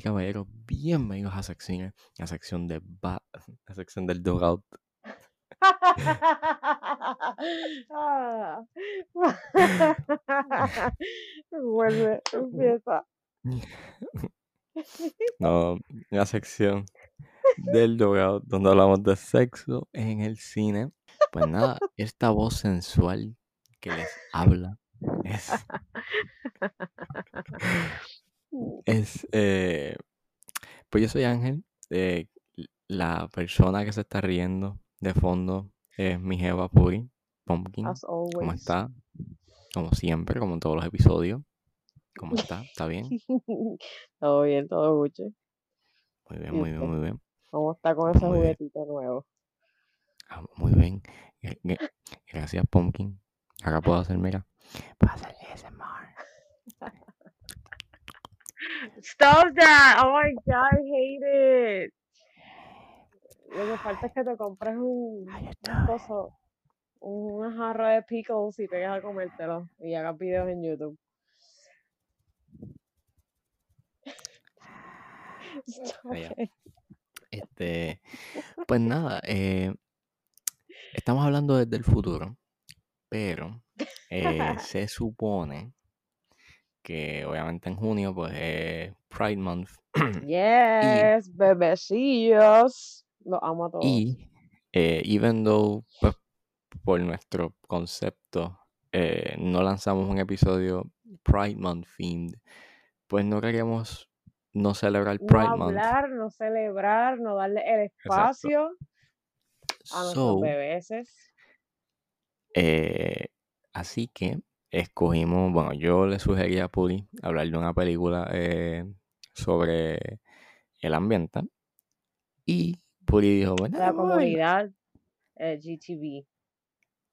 y caballeros, bienvenidos a sección, a sección de ba- a sección del dogout. Ah. Vuelve, empieza. No, la sección del dogout donde hablamos de sexo en el cine. Pues nada, esta voz sensual que les habla es, es eh, pues yo soy Ángel, eh, la persona que se está riendo de fondo es mi jeva Puri, Pumpkin. ¿Cómo está? Como siempre, como en todos los episodios. ¿Cómo está? ¿Está bien? todo bien, todo Gucci. Muy bien, ¿Y muy bien, muy bien. ¿Cómo está con ese Muy bien. juguetito nuevo? Ah, muy bien. Gra- gra- Gracias, Pumpkin. Ahora puedo hacer, mira. Puedo hacer ASMR. Stop that! Oh my god, I hate it. Lo que falta es que te compres un, un coso, una jarra de pickles y pegues a comértelo y hagas videos en YouTube. Este, pues nada, eh, estamos hablando desde el futuro, pero eh, se supone que obviamente en junio pues es Pride Month Yes, bebecillos. Los amo a todos. y eh, even though pues, por nuestro concepto eh, no lanzamos un episodio Pride Month themed, pues no queríamos no celebrar no Pride Month. hablar, no celebrar, no darle el espacio a nuestros So, bebeses. eh, así que escogimos, bueno, yo le sugerí a Puri hablar de una película eh, sobre el ambiente y Puri dijo, bueno, La vamos a verla". comunidad eh, GTV.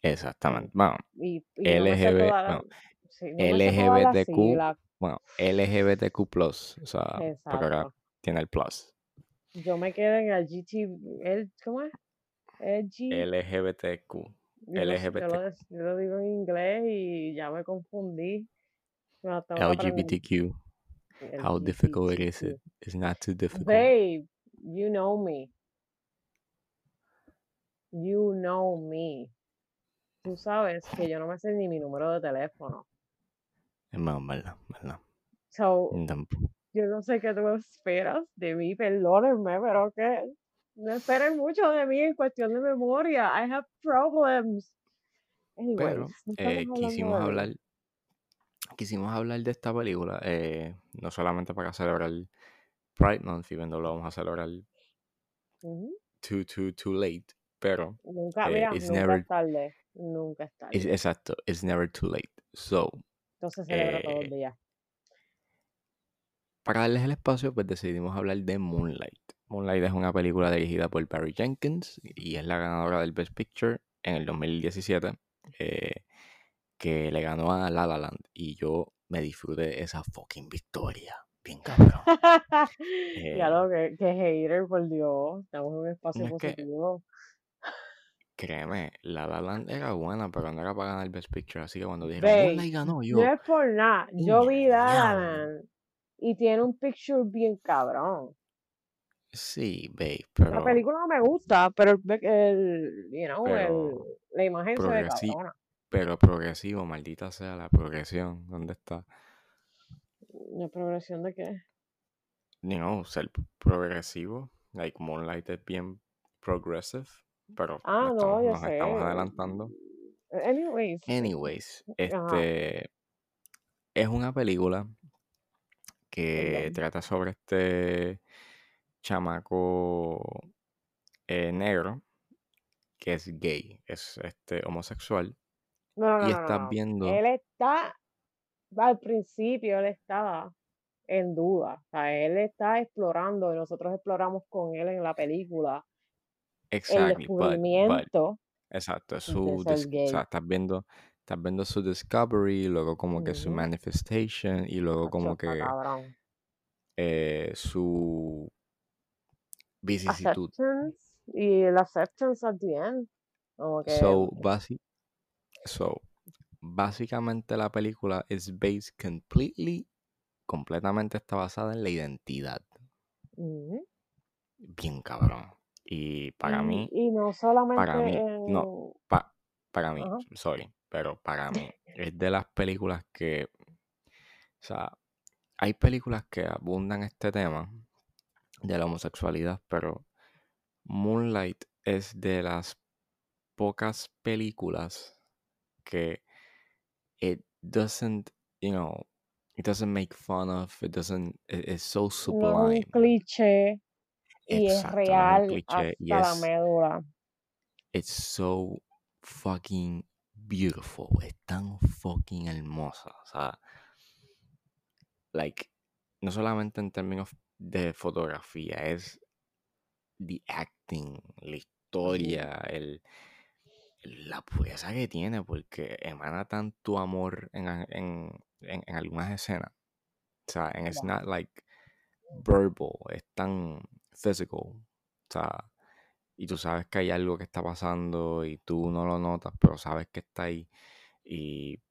Exactamente, bueno, Y, y yo me sé LGB, toda la- bueno, sí, no LGBTQ, bueno, LGBTQ+, o sea, pero ahora tiene el plus, Yo me quedé en el GTV. El, ¿Cómo es? El G. LGBTQ, yo, lo, yo, LGBT. lo, yo lo digo en inglés y ya me confundí. Me. LGBTQ, El how difficult it is, it is not too difficult. Babe, you know me. You know me. Tú sabes que yo no me sé ni mi número de teléfono. Es más, verdad, verdad. So, yo no sé qué tú esperas de mí, perdónenme, pero que no esperen mucho de mí en cuestión de memoria. I have problems. Anyways, Pero eh, quisimos hablar, quisimos hablar de esta película, eh, no solamente para celebrar Pride Month, even though lo vamos a celebrar too, too, too late, pero Nunca, eh, mira, it's nunca never, es tarde. Nunca es tarde. exacto, it's never too late. So, Entonces celebra todos los eh, días. para darles el espacio, pues decidimos hablar de Moonlight. Moonlight es una película dirigida por Barry Jenkins y es la ganadora del Best Picture en el 2017, eh, que le ganó a La La Land y yo me disfruté esa fucking victoria. Bien cabrón. Eh, lo que, que hater, por Dios. Estamos en un espacio no es que, positivo. créeme, La La Land era buena, pero no era para ganar el Best Picture. Así que cuando dijeron, Babe, Moonlight ganó, no yo, es por nada. Yo vi La La. Land y tiene un picture bien cabrón. Sí, babe, La pero película no me gusta, pero el, el you know, el, la imagen se ve cabrona. pero progresivo, maldita sea la progresión. ¿Dónde está? ¿La progresión de qué? You know, ser progresivo. Like Moonlight es bien progressive, pero Ah, nos no, estamos, nos estamos sé. adelantando. Anyways, Anyways, ajá, este es una película que perdón. trata sobre este chamaco eh, negro que es gay, es este homosexual No, no, y no, estás viendo, Él está, al principio, él estaba en duda. O sea, él está explorando y nosotros exploramos con él en la película el exactly, but, but, descubrimiento exacto, de su, dis- o sea, estás viendo, estás viendo su discovery, luego como que su manifestation y luego como que eh, su vicisitud. Acceptance y el acceptance at the end. Como que So, basi- so, básicamente la película is based completely completamente está basada en la identidad. Ujú. Bien cabrón. Y para Y, mí, y no para solamente mí, no, pa- para mí, sorry, pero para mí es de las películas que, o sea, hay películas que abundan este tema de la homosexualidad, pero Moonlight es de las pocas películas que it doesn't, you know, it doesn't make fun of, it doesn't, it- it's so No es un sublime. cliché y es Exacto, no es un real cliché y hasta la es, médula. it's so fucking beautiful, es tan fucking hermosa, o sea, like, no solamente en términos de fotografía, es the acting, la historia, el, la pureza que tiene, porque emana tanto amor en, en, en, en algunas escenas. O sea, and it's not like verbal, es tan physical. O sea, y tú sabes que hay algo que está pasando y tú no lo notas, pero sabes que está ahí. Y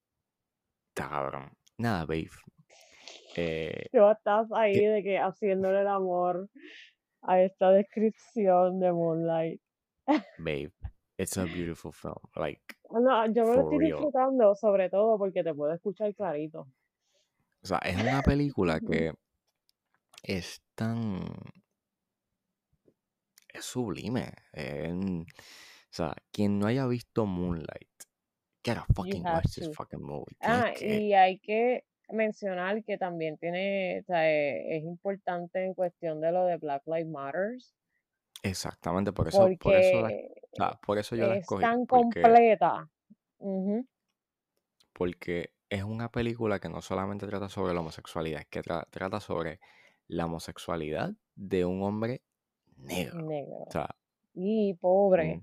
está cabrón. Nada, babe. Eh, estás ahí que- de que haciéndole el amor a esta descripción de Moonlight. babe, it's a beautiful film. Like, No, yo me lo estoy real. disfrutando sobre todo porque te puedo escuchar clarito. O sea, es una película que es tan. Es sublime. eh, o sea, quien no haya visto Moonlight, gotta fucking have watch this to. fucking movie. Ah, que. y hay que mencionar que también tiene, o sea, eh, es importante en cuestión de lo de Black Lives Matters, Exactamente, por eso, por eso, la- por eso yo la es escogí. tan Porque, completa. Porque es una película que no solamente trata sobre la homosexualidad, es que tra- trata sobre la homosexualidad de un hombre negro. Negro. O sea, Y pobre,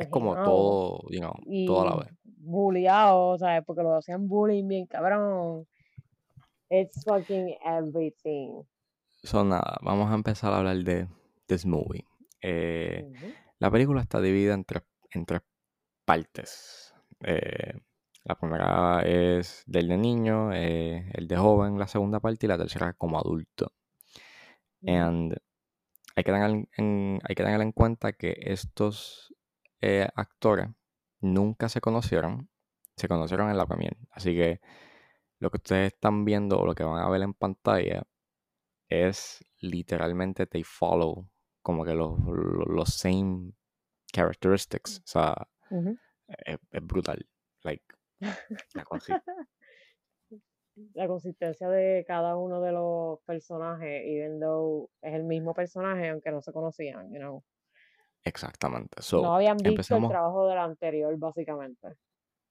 es como todo, you know, todo a la vez. bulleado, ¿sabes? Porque lo hacían bullying bien cabrón. It's fucking everything. So, nada, vamos a empezar a hablar de this movie. Eh, la película está dividida en tres, en tres partes. Eh, la primera es del de niño, eh, el de joven, la segunda parte y la tercera como adulto. And hay que tener en, en- hay que tener en cuenta que estos eh, actores nunca se conocieron, se conocieron en la premiere. Así que lo que ustedes están viendo o lo que van a ver en pantalla es literalmente they follow como que los, los, los same characteristics. O sea, Ujú. es, es brutal. Like, La consistencia de cada uno de los personajes, even though es el mismo personaje, aunque no se conocían, you know. Exactamente. No habían visto el trabajo del anterior, básicamente.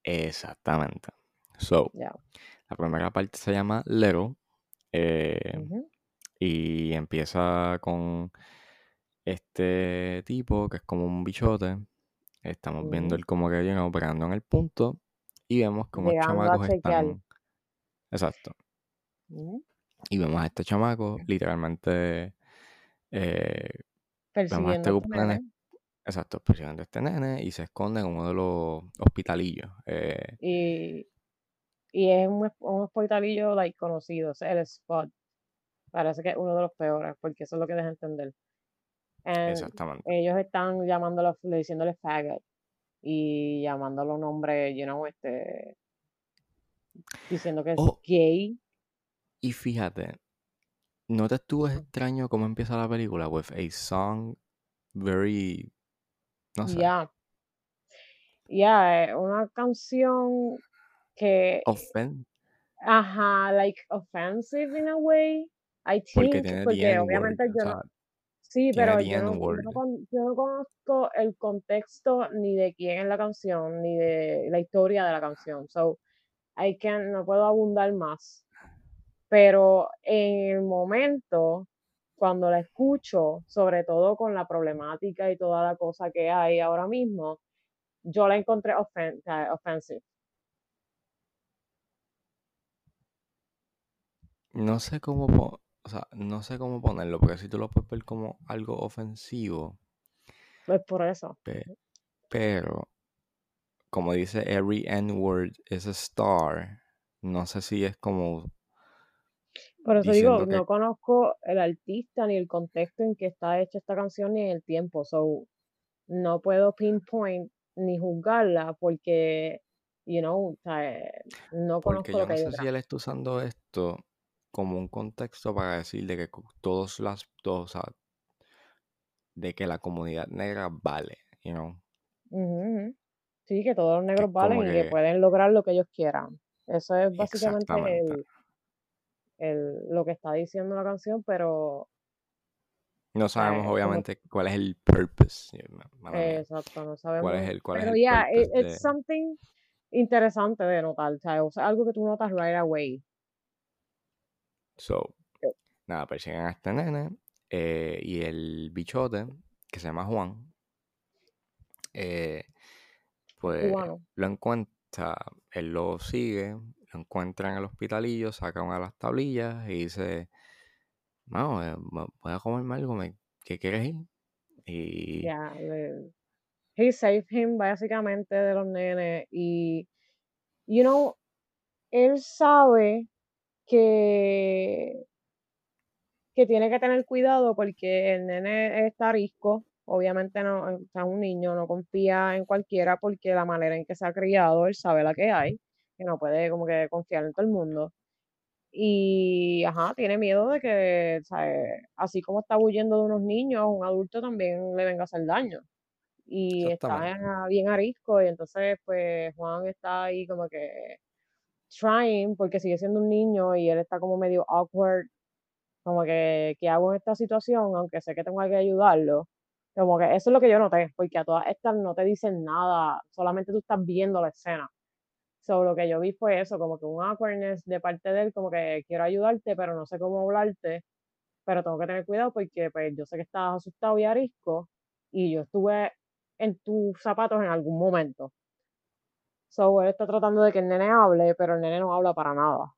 Exactamente. So, la primera parte se llama Little. eh, y empieza con este tipo que es como un bichote. Estamos viendo él como que viene operando en el punto. Y vemos Llegando a chamacos están. Exacto. Ujú. Y vemos a este chamaco, literalmente. eh, vemos a este grupo de. Exacto, presionando a este nene y se esconde en uno de los hospitalillos. eh, Y, y es un, un hospitalillo like, conocido, el spot. Parece que es uno de los peores, porque eso es lo que deja entender. And exactamente. ellos están llamándolo, diciéndole faggot y llamándolo nombre, you know, este, diciendo que es Oh, gay. y fíjate, ¿no te estuvo extraño cómo empieza la película? With a song very. No sé. Ya, ya, es una canción que, Offen ajá, like offensive in a way, I porque think, tiene the porque obviamente yo no, sí, tiene pero the yo no, yo N-word. no, con- yo no conozco el contexto ni de quién es la canción, ni de la historia de la canción, so I can, no puedo abundar más, pero en el momento, cuando la escucho, sobre todo con la problemática y toda la cosa que hay ahora mismo, yo la encontré offen- o sea, offensive. No sé cómo, o sea, no sé cómo ponerlo, porque si tú lo puedes ver como algo ofensivo, Pues por eso. pe- pero como dice every N-word is a star, no sé si es como Por eso digo, que no conozco el artista ni el contexto en que está hecha esta canción ni el tiempo, so no puedo pinpoint ni juzgarla porque, you know, o sea, no porque conozco lo yo que no sé si él está usando esto como un contexto para decir de que todos las dos, o sea, de que la comunidad negra vale, you know, ujú. Sí, que todos los negros valen y que pueden lograr lo que ellos quieran. Eso es básicamente el, el, lo que está diciendo la canción, pero, No sea, sabemos como obviamente cuál es el purpose, eh, exacto, no cuál es sabemos, el cuál es pero el it- purpose it's de something interesante de notar, sea, o sea, algo que tú notas right away. so nada, persiguen a este nene eh, y el bichote que se llama Juan, eh, pues Cubano. lo encuentra, él lo sigue, lo encuentra en el hospitalillo, saca una de las tablillas y dice, no, eh, voy a comerme algo, ¿qué quieres ir? Y le- he saved him básicamente de los nenes y, you know, él sabe que, que tiene que tener cuidado porque el nene está arisco, obviamente no, o sea, un niño no confía en cualquiera porque la manera en que se ha criado, él sabe la que hay, que no puede como que confiar en todo el mundo. Y, ajá, tiene miedo de que, así como está huyendo de unos niños, un adulto también le venga a hacer daño. Y está bien arisco y entonces pues Juan está ahí como que trying porque sigue siendo un niño y él está como medio awkward, como que ¿qué hago en esta situación? Aunque sé que tengo que ayudarlo. Como que eso es lo que yo noté, porque a todas estas no te dicen nada, solamente tú estás viendo la escena. So, lo que yo vi fue eso, como que un awkwardness de parte de él, como que quiero ayudarte, pero no sé cómo hablarte, pero tengo que tener cuidado porque pues yo sé que estás asustado y arisco y yo estuve en tus zapatos en algún momento. So, él está tratando de que el nene hable, pero el nene no habla para nada.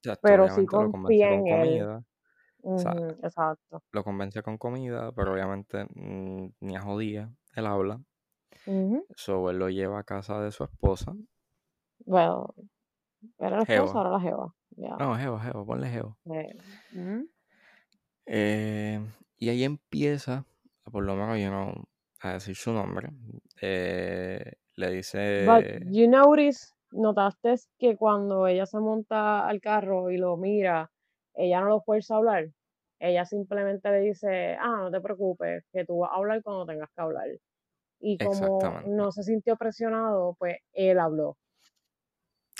exacto, Pero sí obviamente lo convence confía con en él. comida, o sea, Ujú, exacto. lo convence con comida, pero obviamente mm, ni a jodía, él habla, so él lo lleva a casa de su esposa, Bueno, era la esposa, ahora la jeva. Ya. no, Jeva, Jeva, ponle Jeva. Eh. Eh, y ahí empieza, por lo menos yo no, a decir su nombre. Eh, le But dice, you notice, notaste que cuando ella se monta al carro y lo mira, ella no lo fuerza a hablar. Ella simplemente le dice, ah, no te preocupes, que tú vas a hablar cuando tengas que hablar. Y como no se sintió presionado, pues él habló.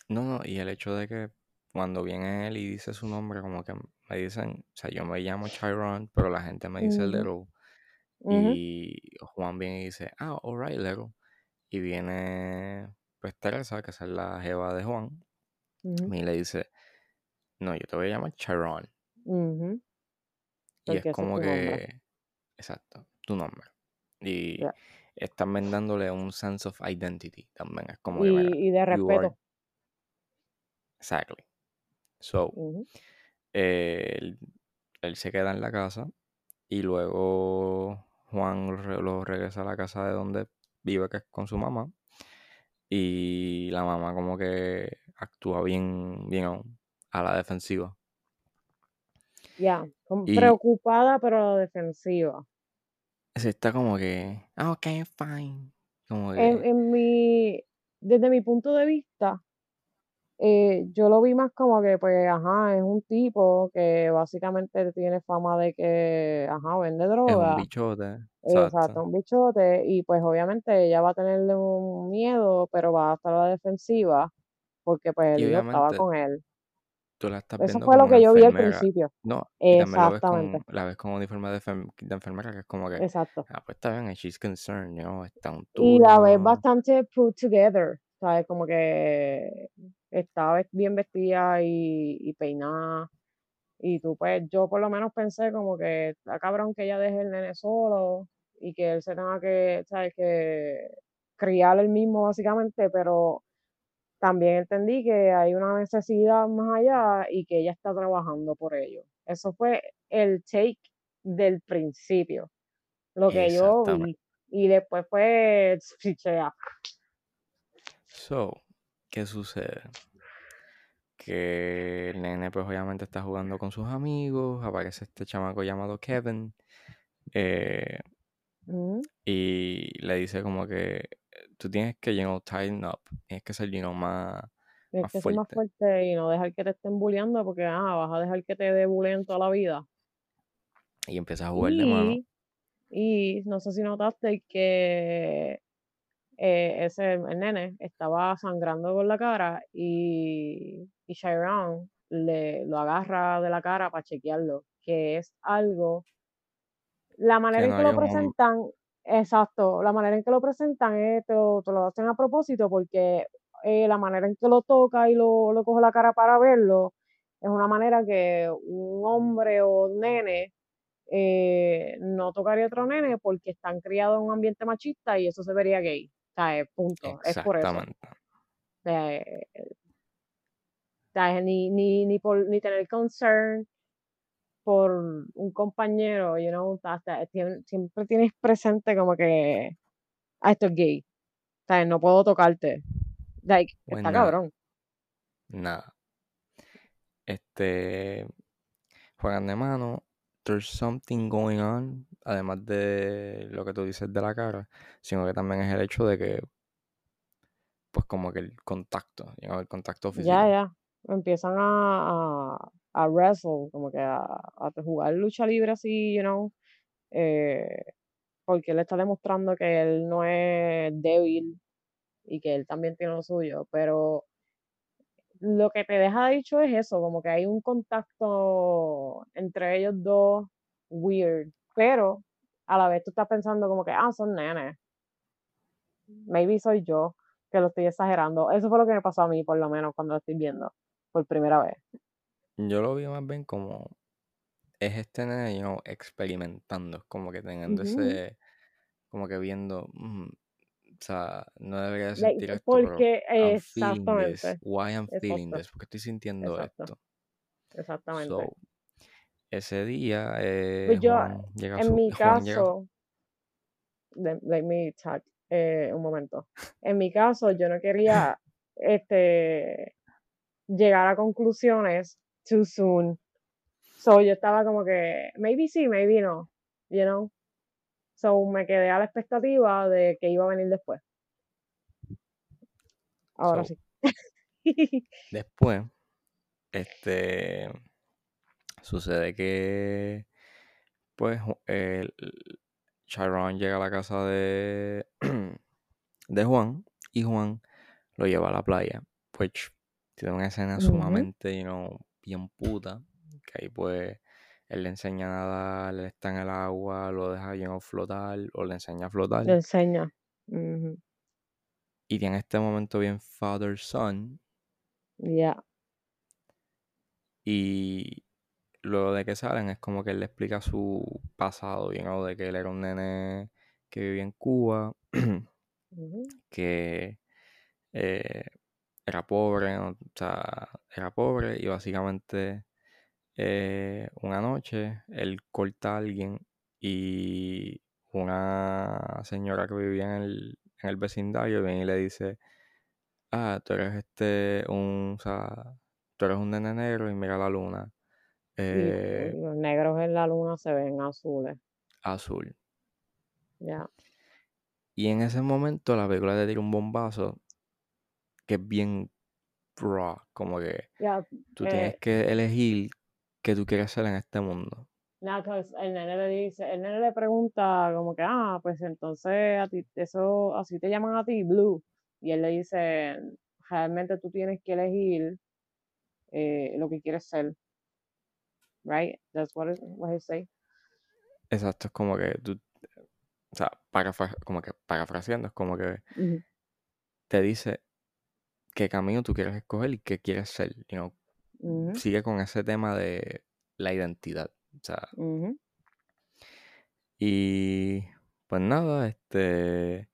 No, no, y el hecho de que cuando viene él y dice su nombre, como que me dicen, o sea, yo me llamo Chiron, pero la gente me dice Little. Y Juan viene y dice, ah, alright, Little. Y viene, pues Teresa, que es la jeva de Juan, ujú, y le dice, no, yo te voy a llamar Chiron. Y es como nombre. que, exacto, tu nombre. Y Ya. están vendándole un sense of identity también. Es como que, mira, Y, y de respeto. Exactly. So, eh, él, él se queda en la casa y luego Juan lo re- lo regresa a la casa de donde vive, que es con su mamá. Y la mamá como que actúa bien, bien a la defensiva. Ya, como Y preocupada pero defensiva. se está como que, ah, ok, fine. Como En, que en mi, desde mi punto de vista, eh, yo lo vi más como que, pues, ajá, es un tipo que básicamente tiene fama de que, ajá, vende es un droga, bichote, exacto, exacto. un bichote, y pues obviamente ella va a tenerle un miedo, pero va a estar a la defensiva, porque pues hijo estaba con él. tú la estás Eso viendo fue lo que yo vi al principio. No, ves Exactamente, con, la ves con uniforme de, de enfermera, que es como que, exacto. ah, pues está bien, and she's concerned, you know, está un Y la ves bastante put together, ¿sabes? Como que estaba bien vestida y, y peinada. Y tú, pues, yo por lo menos pensé como que está cabrón que ella deje el nene solo y que él se tenga que, ¿sabes? Que criar él mismo básicamente, pero también entendí que hay una necesidad más allá y que ella está trabajando por ello. Eso fue el take del principio, lo que yo vi. Y después fue chichea. So, ¿qué sucede? que el nene pues obviamente está jugando con sus amigos, aparece este chamaco llamado Kevin eh, Ujú. y le dice como que tú tienes que, you know, tighten up, tienes que ser, you know, más, Tienes más que ser más fuerte. fuerte y no dejar que te estén bulleando porque, ah, vas a dejar que te debuleen toda la vida. Y empieza a jugar de mano. Y no sé si notaste que eh, ese el nene estaba sangrando por la cara y, y Chiron le lo agarra de la cara para chequearlo, que es algo, la manera en que lo un- presentan, exacto, la manera en que lo presentan es, te lo, te lo hacen a propósito porque eh, la manera en que lo toca y lo, lo coge la cara para verlo es una manera que un hombre o nene eh, no tocaría a otro nene porque están criados en un ambiente machista y eso se vería gay. Eh, punto. Es por eso. Eh, o sea, ni, ni, ni, por, ni tener concern por un compañero, you know, hasta, tien- siempre tienes presente como que, ah, esto es gay. Sea, no puedo tocarte. Like, Pues está cabrón. Nada. Este. Juegan de mano. There's something going on. Además de lo que tú dices de la cara. Sino que también es el hecho de que. Pues como que el contacto. el contacto físico. Ya, ya. Empiezan a, a, a wrestle, como que a, a jugar lucha libre así, you know. eh, porque él está demostrando que él no es débil y que él también tiene lo suyo, pero lo que te deja dicho es eso, como que hay un contacto entre ellos dos weird, pero a la vez tú estás pensando como que, ah, son nenes. Maybe soy yo que lo estoy exagerando. Eso fue lo que me pasó a mí, por lo menos, cuando lo estoy viendo por primera vez. Yo lo vi más bien como. Es este nene, you know, experimentando. Como que teniendo Ujú. ese. Como que viendo. mm, o sea, no debería de Like, sentir esto, pero. porque, I'm feeling this. exactamente, Why I'm feeling exacto, this. Porque estoy sintiendo exacto, esto. exactamente. So, ese día, eh, Pues yo, llega en su. mi Juan caso, let, let me talk, eh, un momento. En mi caso, yo no quería este, llegar a conclusiones too soon. So yo estaba como que, maybe sí, maybe no, you know. So me quedé a la expectativa de que iba a venir después. Ahora So, sí. Después, este. Sucede que. Pues, el, Chiron llega a la casa de. de Juan. Y Juan lo lleva a la playa. Pues tiene una escena sumamente, you know, bien puta. Que ahí pues. Él le enseña a nadar, él está en el agua, lo deja you know, flotar, o le enseña a flotar. Le enseña. Y tiene este momento bien father-son. Ya. Y luego de que salen es como que él le explica su pasado, you know, de que él era un nene que vivía en Cuba, que eh, era pobre, o sea, era pobre y básicamente eh, una noche él corta a alguien y una señora que vivía en el, en el vecindario viene y le dice, ah, tú eres este, un, o sea, tú eres un nene negro y mira la luna. Y eh, los negros en la luna se ven azules. azul. Ya. Y en ese momento la película te tira un bombazo que es bien raw, como que tú tienes Eh, que elegir qué tú quieres ser en este mundo. nada, pues, el nene le dice, el nene le pregunta como que, ah, pues entonces a ti, eso, así te llaman a ti, Blue. Y él le dice, realmente tú tienes que elegir eh, lo que quieres ser. Right? That's what, it, what he say. Exacto, es como que tú, o sea, parafra- como que parafraseando, es como que te dice qué camino tú quieres escoger y qué quieres ser. you know. Sigue con ese tema de la identidad. O sea, y pues nada, este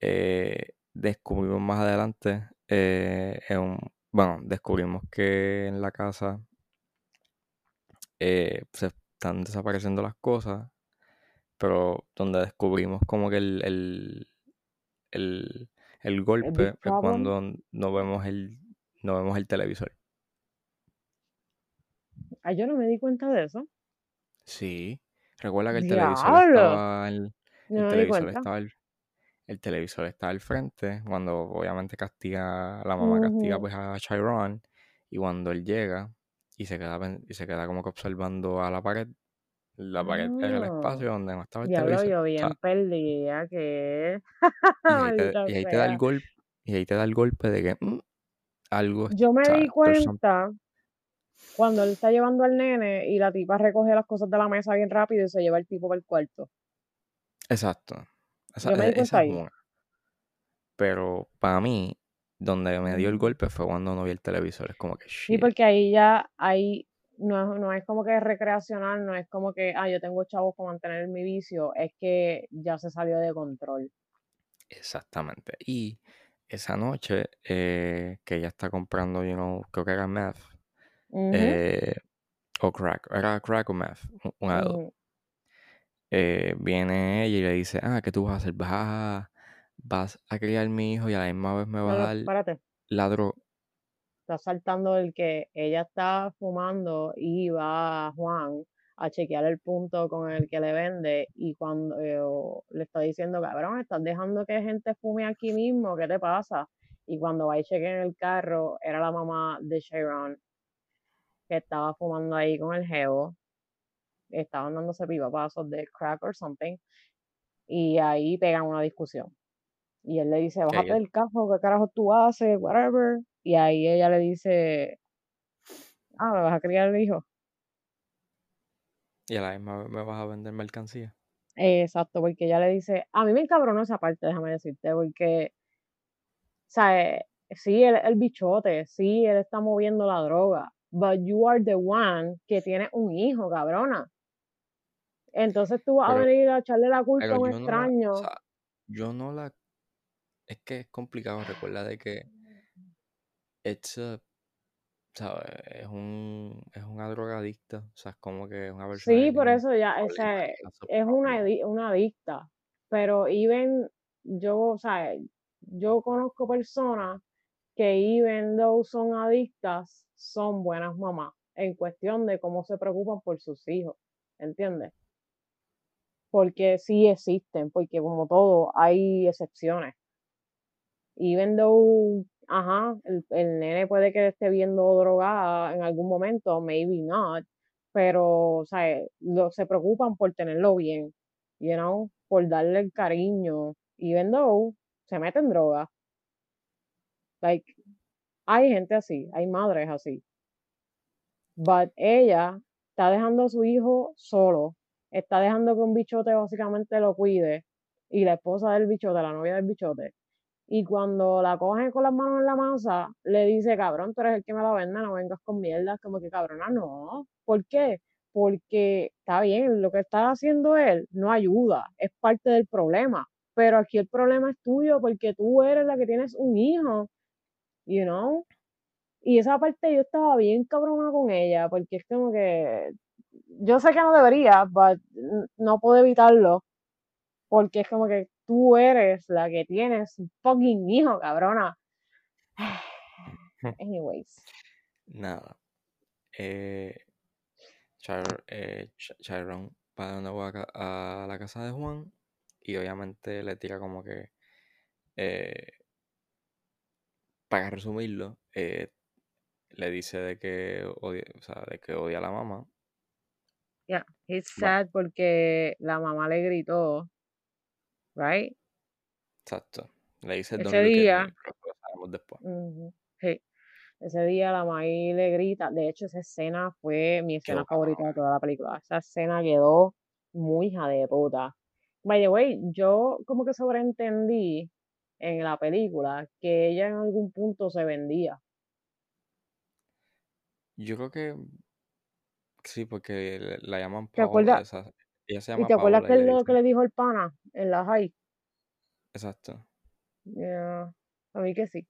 eh, descubrimos más adelante, eh, en un- bueno, descubrimos que en la casa eh, se están desapareciendo las cosas, pero donde descubrimos como que el, el, el, el golpe es cuando no vemos el, no vemos el televisor. Ah, yo no me di cuenta de eso. Sí. Recuerda que el televisor estaba. El, No televisor estaba al, el televisor está al frente. Cuando obviamente castiga. La mamá castiga pues a Chiron. Y cuando él llega y se queda y se queda como que observando a la pared. La pared era el espacio donde no estaba el diablo, televisor. yo O sea, bien perdida, que y ahí te, maldita y ahí te da el golpe. Y ahí te da el golpe de que mm, algo. Yo me o sea, di cuenta cuando él está llevando al nene y la tipa recoge las cosas de la mesa bien rápido y se lleva el tipo para el cuarto. Exacto. Esa, Yo me di e- cuenta esa es ahí. una. Pero para mí, donde me dio el golpe fue cuando no vi el televisor. Es como que Sí, porque ahí ya, ahí no, es- no es como que es recreacional, no es como que, ah, yo tengo chavos para mantener mi vicio, es que ya se salió de control. Exactamente. Y esa noche eh, que ella está comprando, you know, creo que era meth. Eh, o crack. Era crack o meth. Una de. Eh, viene ella y le dice, ah, ¿qué tú vas a hacer? Vas a, vas a criar mi hijo y a la misma vez me No, vas a dar espérate. la droga. Está saltando el que ella está fumando y va Juan a chequear el punto con el que le vende y cuando eh, le está diciendo, cabrón, estás dejando que gente fume aquí mismo, ¿qué te pasa? Y cuando va y chequea en el carro, era la mamá de Sharon que estaba fumando ahí con el geo, estaban dándose pasos de crack or something, y ahí pegan una discusión. Y él le dice, bájate del carro, ¿qué carajo tú haces? Whatever. Y ahí ella le dice, ah, ¿me vas a criar el hijo? y a la misma me vas a vender mercancía. Exacto, porque ella le dice, a mí me encabronó esa parte, déjame decirte, porque, o sea, eh, sí, el, el bichote, sí, él está moviendo la droga, but you are the one que tiene un hijo, cabrona. Entonces tú vas a venir a echarle la culpa a un yo no la, extraño. o sea, yo no la, es que es complicado, recuerda de que it's a, ¿sabes? Es un, es una drogadicta, o sea, es como que es una persona Sí, por eso ya, o sea, es una, una adicta, pero even yo, o sea, yo conozco personas que even though son adictas, son buenas mamás, en cuestión de cómo se preocupan por sus hijos, ¿entiendes? Porque sí existen, porque como todo, hay excepciones. Even though, ajá, el, el nene puede que esté viendo drogada en algún momento, maybe not, pero, o sea, lo, se preocupan por tenerlo bien, you know, por darle el cariño, even though se meten droga. Like, hay gente así, hay madres así. But ella está dejando a su hijo solo, está dejando que un bichote básicamente lo cuide, y la esposa del bichote, la novia del bichote, y cuando la cogen con las manos en la masa, le dice, cabrón, tú eres el que me la vende, no vengas con mierda, como que cabrona, no. ¿Por qué? Porque está bien, lo que está haciendo él no ayuda, es parte del problema, pero aquí el problema es tuyo porque tú eres la que tienes un hijo, you know. Y esa parte yo estaba bien cabrona con ella, porque es como que yo sé que no debería, n- no puedo evitarlo, porque es como que tú eres la que tienes un fucking hijo, cabrona. Anyways, Nada. Eh, eh, Ch- Chiron va de nuevo a, la casa de Juan y obviamente le tira como que, eh, para resumirlo, eh, le dice de que odia, o sea, de que odia a la mamá. yeah, Va, sad porque la mamá le gritó, right? exacto. Le dice don't Ese día, después. sí, ese día la maíz le grita, de hecho esa escena fue mi escena favorita de toda la película, esa escena quedó muy hija de puta. By the way, yo como que sobreentendí en la película que ella en algún punto se vendía. Yo creo que sí, porque la llaman ¿Te Paola, acuerdas? esa, ella se ¿Y te acuerdas Paola que es lo que le dijo el pana en la high? exacto. Yeah, a mí que sí.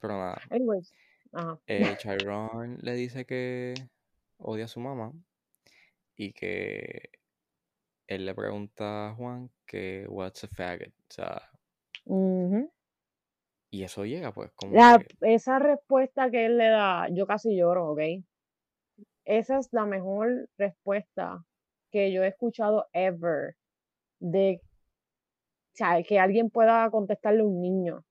Pero nada, Anyways, ajá. eh, Chiron le dice que odia a su mamá y que él le pregunta a Juan que what's a faggot, o sea, Ujú. Y eso llega, pues, como La, que esa respuesta que él le da, yo casi lloro, ¿ok? Esa es la mejor respuesta que yo he escuchado ever de, o sea, que alguien pueda contestarle a un niño.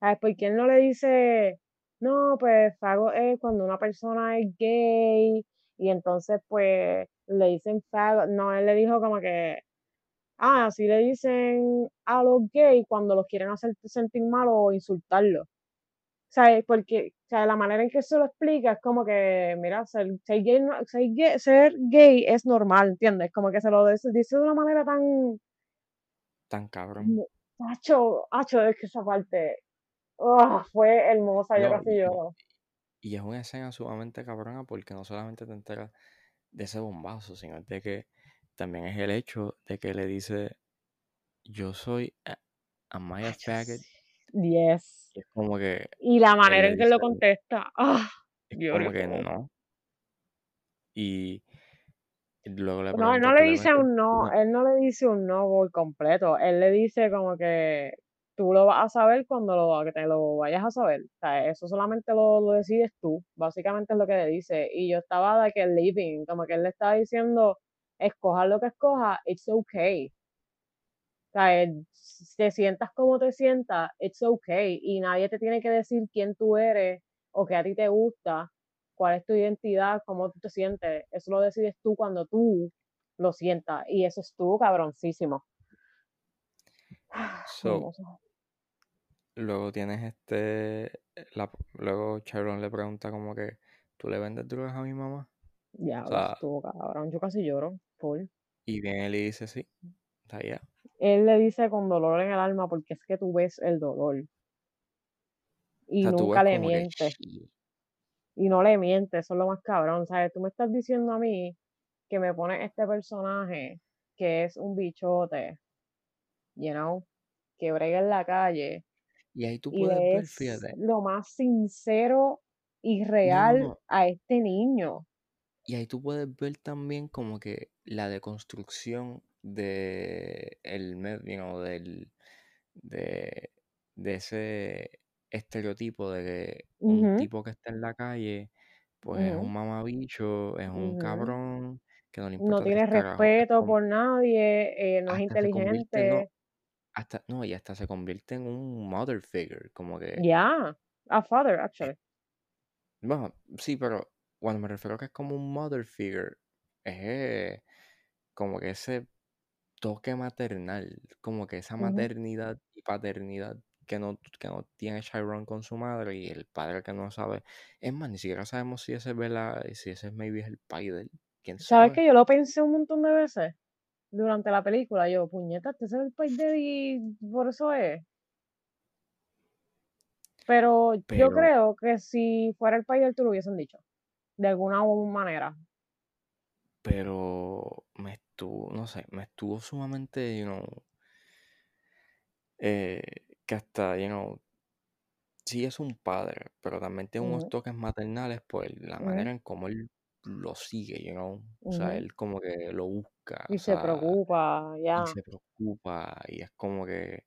¿Sabes? Porque él no le dice, no, pues fago es cuando una persona es gay y entonces pues le dicen fago. No, él le dijo como que, ah, así le dicen a los gays cuando los quieren hacer sentir mal o insultarlos. ¿Sabes? Porque, o sea, la manera en que se lo explica es como que, mira, ser, ser gay, ser gay, ser gay es normal, ¿entiendes? Como que se lo dice, dice de una manera tan, tan cabrón. hacho, hacho, es que esa parte, oh, fue hermosa, yo No, casi lloro. y es una escena sumamente cabrona porque no solamente te enteras de ese bombazo, sino de que también es el hecho de que le dice, yo soy am I a faggot? Yes. Y es como que Y la manera en que lo contesta, ah, es como que no. Y, luego le No, él no ¿tú le dice un no, una-" él no le dice un no por completo, él le dice como que tú lo vas a saber cuando lo, que te lo vayas a saber, o sea, eso solamente lo, lo decides tú, básicamente es lo que le dice, y yo estaba de que living, como que él le estaba diciendo, escoja lo que escoja, it's okay, sea, él- si te sientas como te sientas, it's okay, y nadie te tiene que decir quién tú eres o qué a ti te gusta, cuál es tu identidad, cómo tú te sientes, eso lo decides tú cuando tú lo sientas, y eso estuvo cabroncísimo. So, Hermoso. luego tienes este, la, luego Chiron le pregunta como que, ¿tú le vendes drogas a mi mamá? Ya, O sea, estuvo cabrón, yo casi lloro, full. y viene él y dice, sí, está ya. Él le dice con dolor en el alma porque es que tú ves el dolor. O y sea, nunca le como que, y no le miente, eso es lo más cabrón, ¿sabes? Tú me estás diciendo a mí que me pones este personaje que es un bichote, you know, que brega en la calle Y ahí tú puedes ver, fíjate, lo más sincero y no, real no, a este niño. y ahí tú puedes ver también como que la deconstrucción de el know, del de, de ese estereotipo de que un tipo que está en la calle pues es un mamabicho, es un cabrón que no le No importa tres tiene respeto por nadie, eh, no es no inteligente. hasta no y hasta se convierte en un mother figure, como que Yeah, a father, actually. bueno, sí, pero cuando me refiero a que es como un mother figure es eh, como que ese toque maternal, como que esa maternidad y paternidad que no, que no tiene Chiron con su madre y el padre que no sabe. Es más, ni siquiera sabemos si ese Vela, si ese maybe es el pai de él. ¿Quién ¿Sabes sabe? que yo lo pensé un montón de veces durante la película? Yo, puñeta, este es el país de Eddie, por eso es. Pero yo creo que si fuera el país de él, te lo hubiesen dicho, de alguna u manera. pero me estuvo, no sé, me estuvo sumamente, you know, eh, que hasta, you know, sí es un padre, pero también tiene unos toques maternales por la manera en cómo él lo sigue, you know. O sea, él como que lo busca, Y se sea, preocupa, y ya. se preocupa, y es como que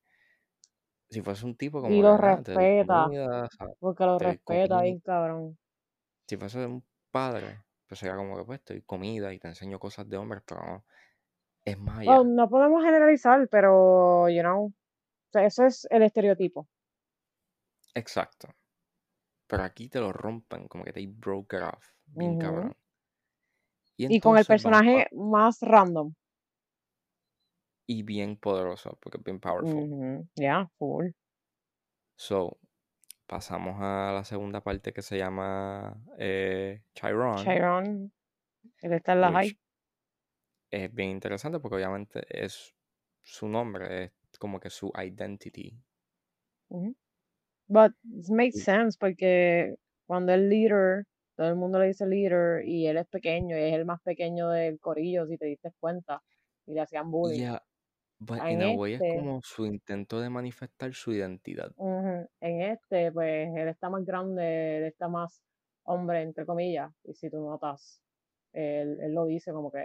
si fuese un tipo Y como lo te doy respeta, comida, porque lo respeta bien cabrón. Si fuese un padre, pues sería como que pues te doy comida y te enseño cosas de hombres, pero no, es más Well, allá. no podemos generalizar, pero, you know, o sea, eso es el estereotipo. Exacto. Pero aquí te lo rompen, como que te broke it off, bien cabrón. Y Y con el personaje más random. y bien poderoso, porque es bien powerful. Ya, full. So, pasamos a la segunda parte que se llama eh, Chiron, Chiron, él está en la high. Es bien interesante porque obviamente es su nombre, es como que su identity. But it makes sense porque cuando el leader, todo el mundo le dice leader y él es pequeño y es el más pequeño del corillo, si te diste cuenta, y le hacían bullying. Yeah, but En in a way es este, como su intento de manifestar su identidad. en este, pues él está más grande, él está más hombre, entre comillas, y si tú notas, él, él lo dice como que,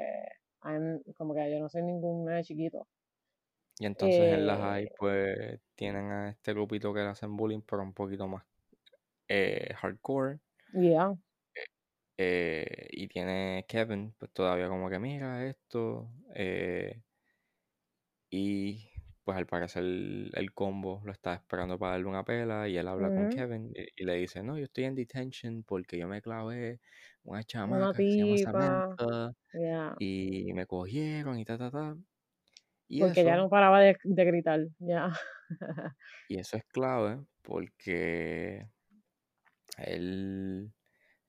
I'm- como que yo no soy ningún nene chiquito. Y entonces en las Eh, hay, pues, tienen a este grupito que le hacen bullying, pero un poquito más eh, hardcore. Yeah. Eh, y tiene Kevin, pues todavía como que mira esto. eh, y pues al parecer el, el combo lo está esperando para darle una pela y él habla con. Kevin y, y le dice, no, yo estoy en detention porque yo me clavé una Una chamaca que se llama. Samantha Yeah. y me cogieron y ta, ta, ta. Y Porque eso, no paraba de, de gritar. Ya. y eso es clave porque él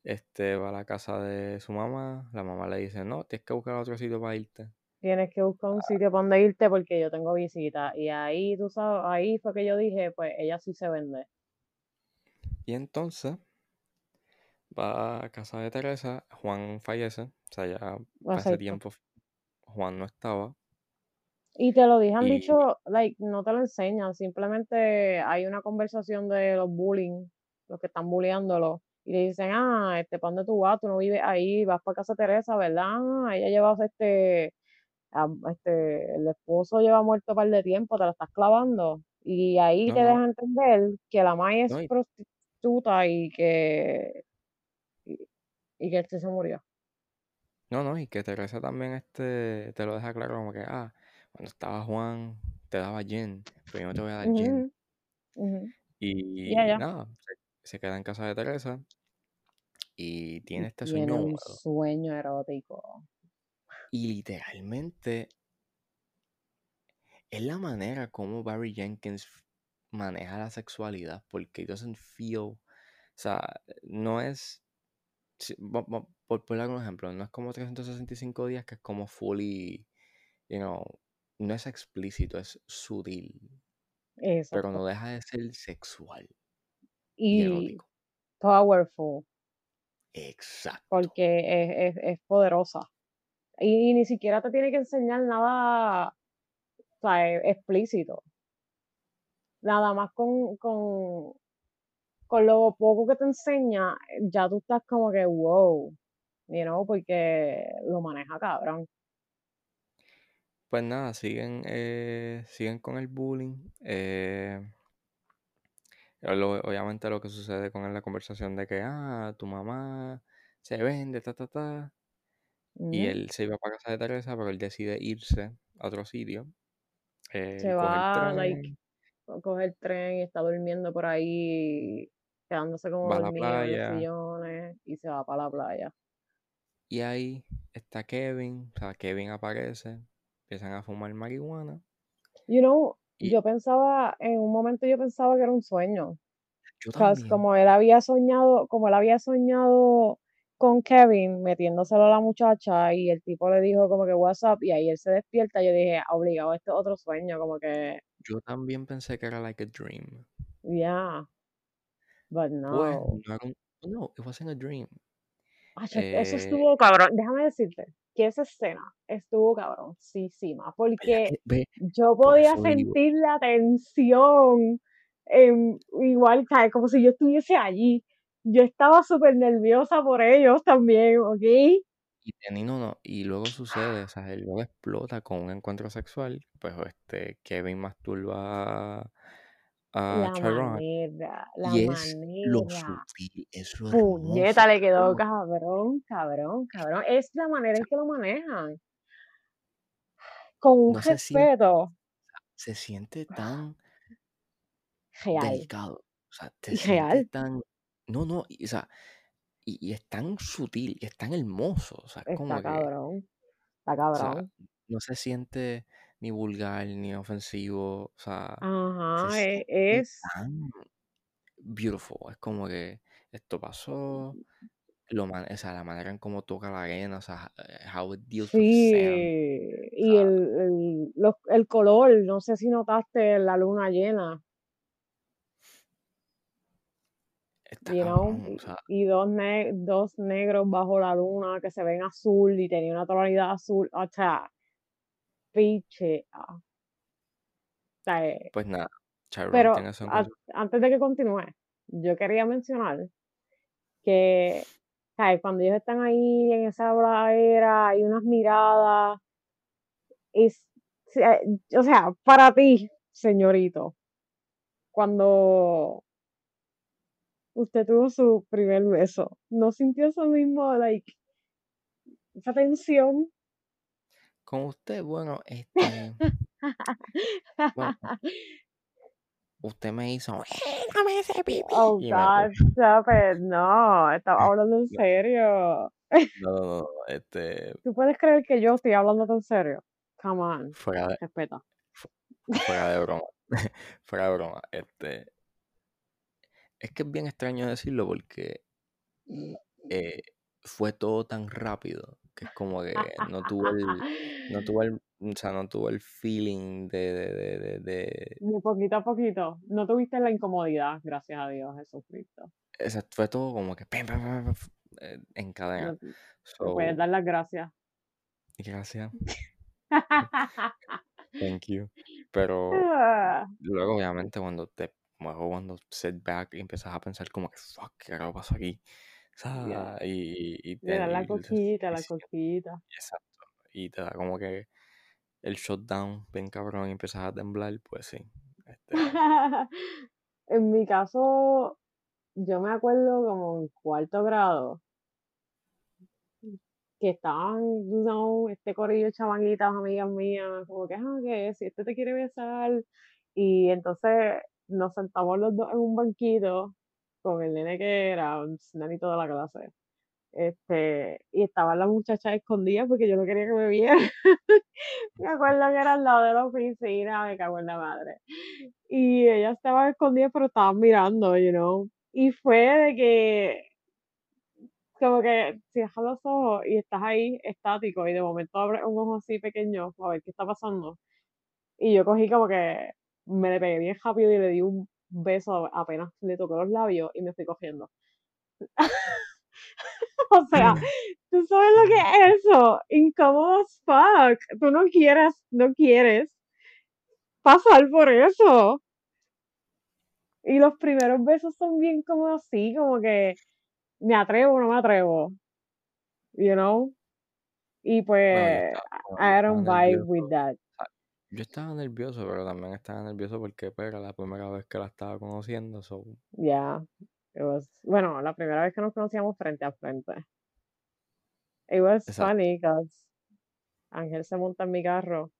este, va a la casa de su mamá, la mamá le dice, no, tienes que buscar otro sitio para irte. Tienes que buscar un sitio para donde irte porque yo tengo visita. Y ahí, tú sabes, ahí fue que yo dije, pues ella sí se vende. Y entonces va a casa de Teresa, Juan fallece, o sea, ya Exacto. tiempo Juan no estaba. Y te lo dejan Y dicho, like, no te lo enseñan, simplemente hay una conversación de los bullying, los que están bulleándolo, y le dicen, ah, este, ¿para dónde tú vas? Tú no vives ahí, vas para casa de Teresa, ¿verdad? Ah, ella lleva, este, a- este, el esposo lleva muerto un par de tiempo, te la estás clavando. Y ahí no, te no, dejan entender que la May es no, y- prostituta y que, y, y que este se murió. no, no, y que Teresa también este, te lo deja claro como que, ah, cuando estaba Juan te daba gin, pero yo no te voy a dar ujú. Y nada, se, se queda en casa de Teresa y tiene Y este tiene sueño un sueño erótico. Y literalmente es la manera como Barry Jenkins maneja la sexualidad, porque doesn't feel, o sea, no es, por poner un ejemplo, no es como 365 días que es como fully, you know, no es explícito, es sutil, pero no deja de ser sexual y Y erótico. powerful, Exacto. porque es, es, es poderosa. Y, ni siquiera te tiene que enseñar nada o sea, e- explícito. Nada más con, con, con lo poco que te enseña, ya tú estás como que wow, you know, porque lo maneja cabrón. Pues nada, siguen, eh, siguen con el bullying. Eh, lo- obviamente lo que sucede con la conversación de que, ah, tu mamá se vende, ta, ta, ta. Y él se iba para casa de Teresa, pero él decide irse a otro sitio. Eh, Se coge va, like, coger el tren y está durmiendo por ahí, quedándose como va dormido en los sillones y se va para la playa. Y ahí está Kevin. O sea, Kevin aparece. Empiezan a fumar marihuana. You know, Y yo pensaba, en un momento yo pensaba que era un sueño. yo como él había soñado, como él había soñado con Kevin metiéndoselo a la muchacha y el tipo le dijo como que WhatsApp y ahí él se despierta, yo dije, obligado, esto es otro sueño, como que, Yo también pensé que era like a dream. yeah, but Pues no. un. No, it wasn't a dream. Eso Eh, estuvo cabrón. Déjame decirte que esa escena estuvo cabroncísima, ¿verdad porque que- ve, yo por podía eso digo, sentir la tensión, em, igual, como si yo estuviese allí. Yo estaba súper nerviosa por ellos también, ¿ok? Y teni- no, y luego sucede, o sea, él luego explota con un encuentro sexual, pues este Kevin masturba a, Chiron manera, la y es lo manera. sutil, es lo Puñeta, le quedó cabrón, cabrón, cabrón. Es la manera en que lo manejan. Con un no se siente, respeto se siente tan real. delicado, o sea, te real. tan, no, no, y, o sea, y, y es tan sutil, y es tan hermoso, o sea, es como Está que, cabrón, está o sea, cabrón. no se siente ni vulgar ni ofensivo, o sea, se Ajá, e- siente es, tan beautiful. Es como que esto pasó, lo man- o sea, la manera en cómo toca la arena, o sea, eh, how it deals with sand. sí, y el, el, los- el color, no sé si notaste la luna llena, está you know, cabrón, o y, sea, y dos, ne- dos negros bajo la luna que se ven azul y tenía una tonalidad azul, o sea, piche, ah, o sea, eh, pues nada, Chiron pero a- antes de que continúe, yo quería mencionar que. Cuando ellos están ahí en esa habladera, hay unas miradas, es, o sea, para ti, señorito, cuando usted tuvo su primer beso, ¿no sintió eso mismo, like, esa tensión? Con usted, bueno, este, bueno, usted me hizo, "Eh, dame ese pipí", Oh, me God, stop it. No, estaba hablando en serio. No, no, no, este, ¿Tú puedes creer que yo estoy hablando en serio? Come on, fuera de, respeta. fuera de broma, fuera de broma, este, es que es bien extraño decirlo porque eh, fue todo tan rápido que es como que no tuve el, no tuve el, o sea, no tuve el feeling de, de, de, de, de- De poquito a poquito. No tuviste la incomodidad, gracias a Dios, Jesucristo. esa- fue todo como que pim, pim, pim, pim, eh, en cadena. No- So, Me puedes dar las gracias. gracias, thank you. Pero luego, obviamente, cuando te, luego cuando sit back y empiezas a pensar como que, fuck, ¿qué carajo pasó aquí? Yeah. y, y, te- la y- cosquita, y la sí, cosquita. Exacto. Y te da como que el shutdown, bien cabrón, y empiezas a temblar, pues sí. Este, En mi caso, yo me acuerdo como en cuarto grado que estaban, know, este corillo de chamaguitas, amigas mías, como que, ah, que si este te quiere besar. Y entonces nos sentamos los dos en un banquito con el nene que era un nenito de la clase. Este, y estaban las muchachas escondidas porque yo no quería que me vieran. me acuerdo que era al lado de la oficina, me cago en la madre. Y ellas estaban escondidas, pero estaban mirando, you know. Y fue de que, como que cierras los ojos y estás ahí estático y de momento abres un ojo así pequeño a ver qué está pasando. Y yo cogí como que me le pegué bien rápido y le di un beso apenas le tocó los labios y me fui cogiendo. o sea, ¿tú sabes lo que es eso? Incómodo as fuck. Tú no quieres, no quieres pasar por eso. Y los primeros besos son bien como así, como que me atrevo o no me atrevo. You know? Y pues, I don't vibe with that. Yo estaba nervioso, pero también estaba nervioso porque pues, era la primera vez que la estaba conociendo. So, Yeah. It was, bueno, la primera vez que nos conocíamos frente a frente. It was exacto. funny because Ángel se monta en mi carro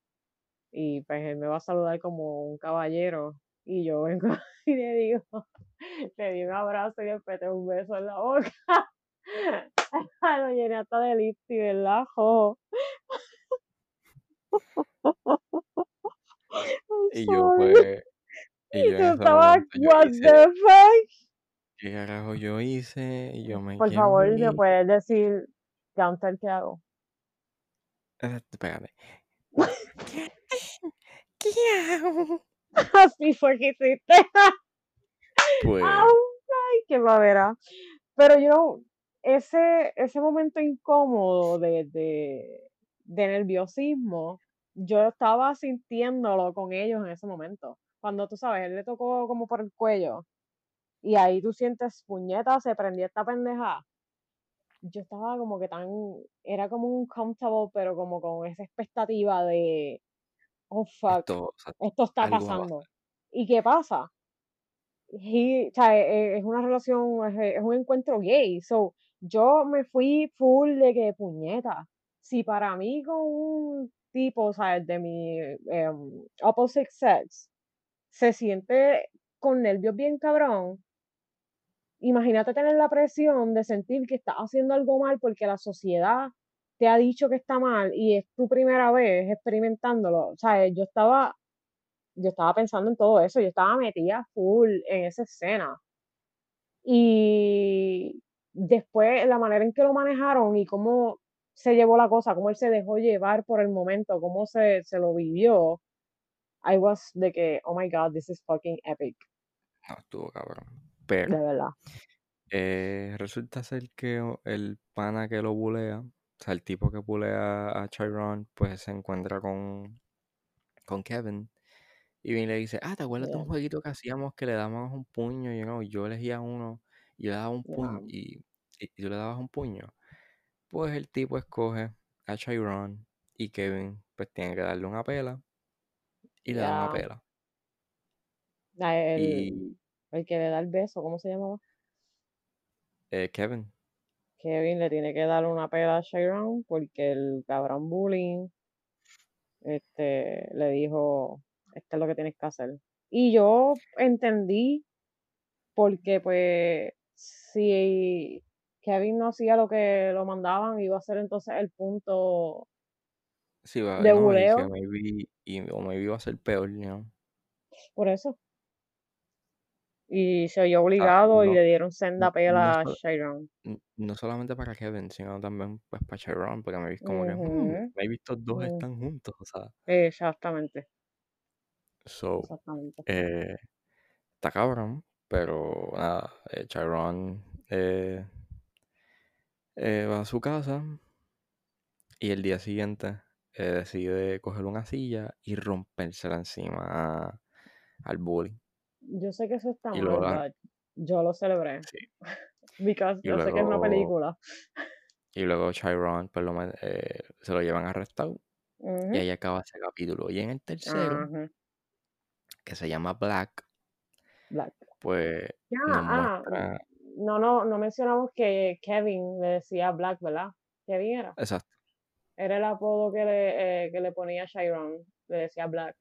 y pues él me va a saludar como un caballero y yo vengo y le digo, le di un abrazo y le peté un beso en la boca. Lo llené hasta de lipstick, ¿verdad? Jo. Y yo pues, y Y yo estabas, momento yo what hice, the fuck? ¿qué carajo yo hice? Y yo me Por favor, ¿me puedes decir, Counter, qué hago? Eh, Espérate. ¿Qué, hago? Así fue que hiciste. Pues, Ay, qué babera. Pero yo, ese, ese momento incómodo de, de, de nerviosismo, yo estaba sintiéndolo con ellos en ese momento. Cuando tú sabes, él le tocó como por el cuello y ahí tú sientes puñeta, se prendió esta pendeja. Yo estaba como que tan, era como un comfortable, pero como con esa expectativa de, oh fuck, esto, o sea, esto está pasando. ¿Y qué pasa? he, o sea, e- es una relación, es, es un encuentro gay. So, yo me fui full de que puñeta. Si para mí con un tipo, sea, de mi em, opposite sex, se siente con nervios bien cabrón, imagínate tener la presión de sentir que estás haciendo algo mal porque la sociedad te ha dicho que está mal y es tu primera vez experimentándolo. O sea, yo estaba yo estaba pensando en todo eso, yo estaba metida full en esa escena. Y después la manera en que lo manejaron y cómo se llevó la cosa, cómo él se dejó llevar por el momento, cómo se, se lo vivió, I was de que, oh my god, this is fucking epic, No, estuvo cabrón. de Pero verdad. eh, resulta ser que el pana que lo bulea, o sea, el tipo que bulea a Chiron, pues se encuentra con, con Kevin. Y viene y le dice, ah, ¿te acuerdas de un jueguito que hacíamos que le dábamos un puño? You know, y yo elegía uno y yo le daba un puño yeah, y, y, y tú le dabas un puño. Pues el tipo escoge a Chiron y Kevin pues tiene que darle una pela y le da una yeah. pela. Ah, el, Y el que le da el beso, ¿cómo se llamaba? eh, Kevin, Kevin le tiene que dar una pela a Sharon porque el cabrón bullying este, le dijo, esto es lo que tienes que hacer. Y yo entendí porque pues si Kevin no hacía lo que lo mandaban, iba a ser entonces el punto sí, va, de no, y buleo, maybe, y, o maybe iba a ser peor, know. por eso. Y se oyó sea, obligado y no, le dieron senda no, no, pela a so- Sharon. n- no solamente para Kevin, sino también pues para Chiron, porque me vi como que, hmm, maybe estos dos ujú, están juntos, o sea. Exactamente, So, exactamente. eh, está cabrón, pero nada, eh, Chiron eh, eh, va a su casa y el día siguiente eh, decide coger una silla y rompérsela encima a- al bully. Yo sé que eso está Y mal, luego, la- but yo lo celebré. sí, Because y yo sé que es una película. y luego Chiron pues, lo eh, se lo llevan arrestado y Ujú, ahí acaba ese capítulo. Y en el tercero, que se llama Black, Black. pues nos ah, muestra, no, no, no mencionamos que Kevin le decía Black, ¿verdad? Kevin era. exacto, Era el apodo que le, eh, que le ponía Chiron, le decía Black.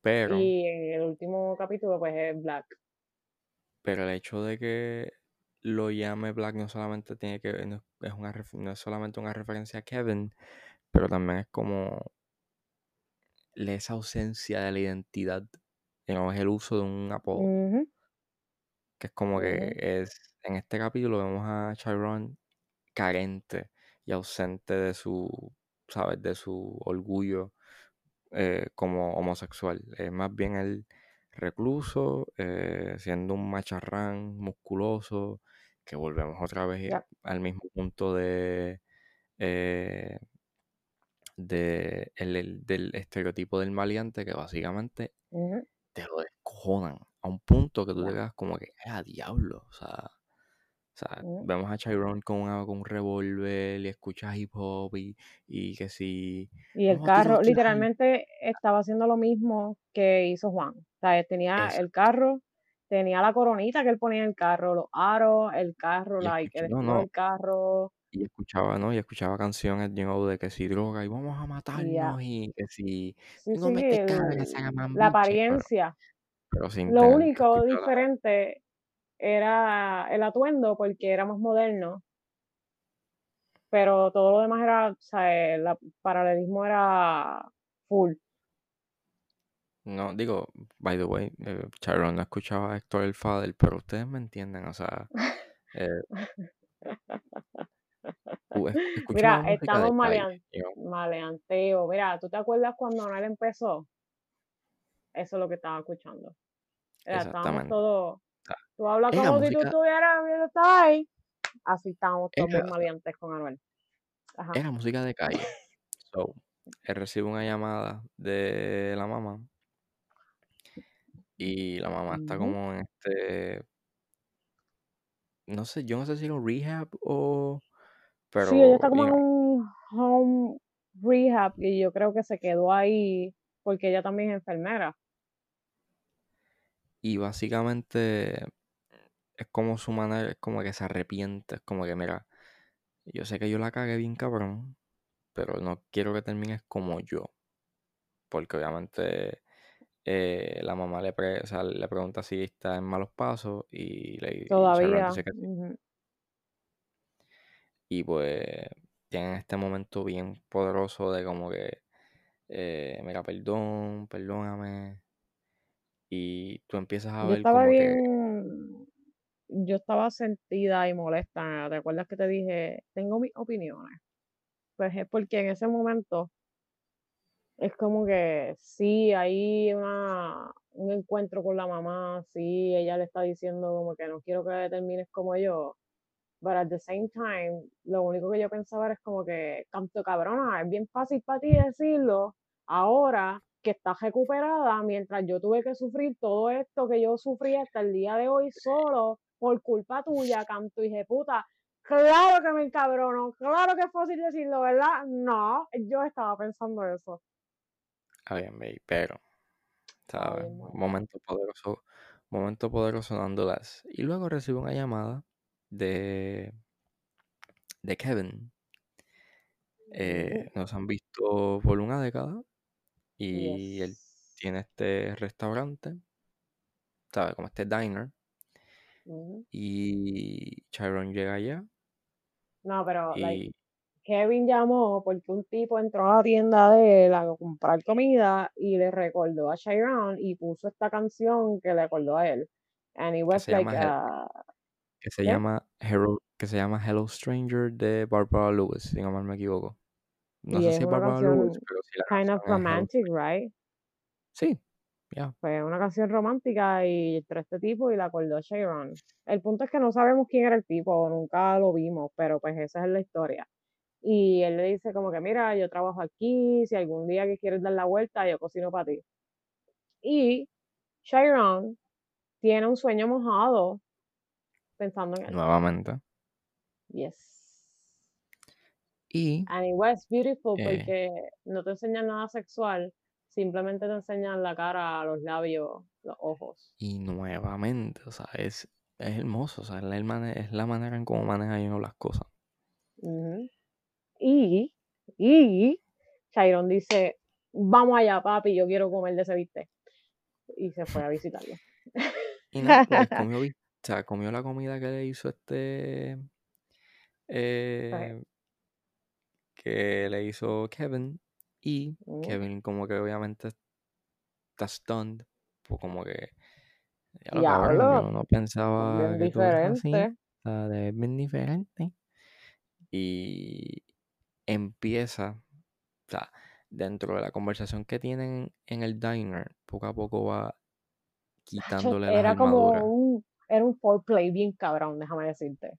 pero, Y en el último capítulo, pues es Black. pero el hecho de que lo llame Black no solamente tiene que, no es, una, no es solamente una referencia a Kevin, pero también es como esa ausencia de la identidad, no es el uso de un apodo, Ujú, que es como que ujú, es, en este capítulo vemos a Chiron carente y ausente de su, ¿sabes? De su orgullo eh, como homosexual. Es más bien el recluso, eh, siendo un macharrán musculoso, que volvemos otra vez al mismo punto de, eh, de el- el- del estereotipo del maleante, que básicamente te lo descojonan a un punto que tú te quedas como que, a diablo, o sea, o sea, ujú. vemos a Chiron con, una- con un revólver y escuchas hip hop y, y que si Y el carro, literalmente estaba haciendo lo mismo que hizo Juan. O sea, él tenía eso. el carro, tenía la coronita que él ponía en el carro, los aros, el carro, Y like, el no, estilo no, del carro, y escuchaba, ¿no? Y escuchaba canciones, de que si droga y vamos a matarnos y que si Sí, no sí, me te el- la pero, apariencia. Pero sin Lo tener único diferente era el atuendo porque era más moderno, pero todo lo demás era, o sea, el la- paralelismo era full. No, digo, by the way, eh, Chiron no escuchaba a Héctor el Father, pero ustedes me entienden, o sea, eh, Mira, estamos calle, malean- you know, maleanteo. Mira, ¿tú te acuerdas cuando Anuel empezó? Eso es lo que estaba escuchando. Exactamente. todos, O sea, tú hablas como si tú estuvieras, yo estaba ahí. Así estábamos todos bien maleantes con Anuel. Ajá. era música de calle. So, él recibe una llamada de la mamá y la mamá está como en este, no sé, yo no sé si era un rehab o, Sí, ella pero, está como en un home rehab y yo creo que se quedó ahí porque ella también es enfermera. Y básicamente es como su manera, es como que se arrepiente, es como que, mira, yo sé que yo la cagué bien cabrón, pero no quiero que termines como yo, porque obviamente eh, la mamá le, pre- o sea, le pregunta si está en malos pasos y, le, y Todavía. que sí. ujú. Y pues tienen este momento bien poderoso de como que, eh, mira, perdón, perdóname. Y tú empiezas a Yo ver estaba como que, bien, yo estaba sentida y molesta. ¿Te acuerdas que te dije, tengo mis opiniones? Pues es porque en ese momento es como que sí, hay una, un encuentro con la mamá, sí, ella le está diciendo como que no quiero que termines como yo, but at the same time, lo único que yo pensaba era como que, canto cabrona, es bien fácil para ti decirlo ahora que estás recuperada, mientras yo tuve que sufrir todo esto que yo sufrí hasta el día de hoy solo por culpa tuya, canto y puta. Claro que me encabrono, claro que es fácil decirlo, ¿verdad? No, yo estaba pensando eso. a ver, babe, pero ¿sabes? Momento poderoso, momento poderoso nonetheless. Y luego recibe una llamada de, de Kevin. Eh, nos han visto por una década y él tiene este restaurante, ¿sabes? Como este diner. Y Chiron llega allá No, pero, like, Kevin llamó porque un tipo entró a la tienda de él a comprar comida y le recordó a Chiron y puso esta canción que le recordó a él. And it que was se like, ah, que se ¿qué? llama Hello, que se llama Hello Stranger de Barbara Lewis, si no mal me equivoco. No Y sé es si es una Lewis, canción pero sí la kind of canción es romantic, right? Sí, ya. Fue una canción romántica y entró este tipo y la acordó a Chiron. El punto es que no sabemos quién era el tipo, nunca lo vimos, pero pues esa es la historia. Y él le dice como que, mira, yo trabajo aquí, si algún día que quieres dar la vuelta, yo cocino para ti. Y Chiron tiene un sueño mojado pensando en él. Nuevamente. Yes. Y And it was beautiful Eh. porque no te enseñan nada sexual, simplemente te enseñan la cara, los labios, los ojos. Y nuevamente, o sea, es, es hermoso, o sea, es la, es la manera en cómo maneja uno las cosas. Y, y Chiron dice, vamos allá, papi, yo quiero comer de ese bistec. Y se fue a visitarlo. Y nada, pues comió, bi- o sea, comió la comida que le hizo este, eh, que le hizo Kevin. Y Ujú. Kevin como que obviamente está stunned, pues como que, ya lo cabrón, yo no pensaba bien que tú eras así, diferente. o sea, bien diferente. Y empieza, o sea, dentro de la conversación que tienen en el diner, poco a poco va quitándole las Era como un, era un foreplay bien cabrón, déjame decirte.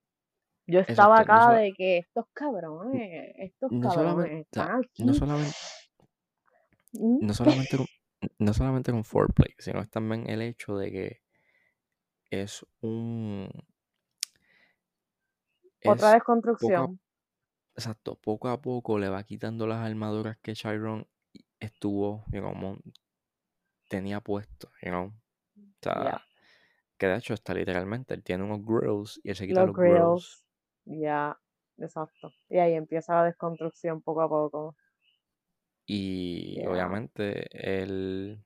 Yo estaba acá de que estos cabrones, estos no cabrones están aquí. no solamente, Mm, no solamente con, no solamente con foreplay, sino es también el hecho de que es un Otra es poco a, desconstrucción. exacto, poco a poco le va quitando las armaduras que Chiron estuvo, you know, tenía puesto, you know. O sea, que de hecho está literalmente, él tiene unos grills y él se quita Los los grills. Ya, exacto. Y ahí empieza la desconstrucción poco a poco. Y obviamente el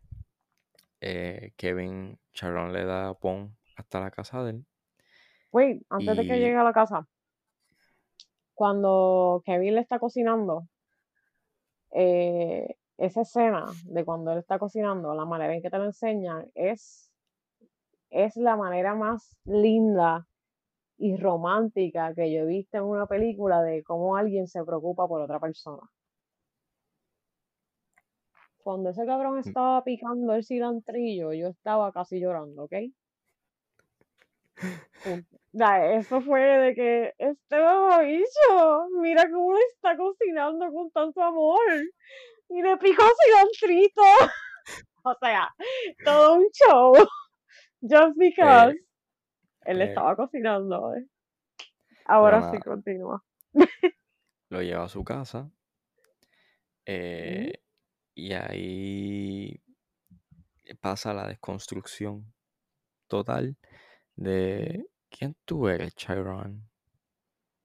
eh, Kevin Chiron le da pon hasta la casa de él. Wait, antes de que llegue a la casa, cuando Kevin le está cocinando, eh, esa escena de cuando él está cocinando, la manera en que te lo enseñan es, es la manera más linda y romántica que yo he visto en una película de cómo alguien se preocupa por otra persona. Cuando ese cabrón Mm. estaba picando el cilantrillo, yo estaba casi llorando, ¿ok? Eso fue de que este bicho, mira cómo le está cocinando con tanto amor. Y le picó cilantrito. O sea, todo un show. Just because él le eh, estaba cocinando. ¿eh? Ahora sí, continúa. lo lleva a su casa. eh, y ahí pasa la desconstrucción total de quién tú eres, Chiron.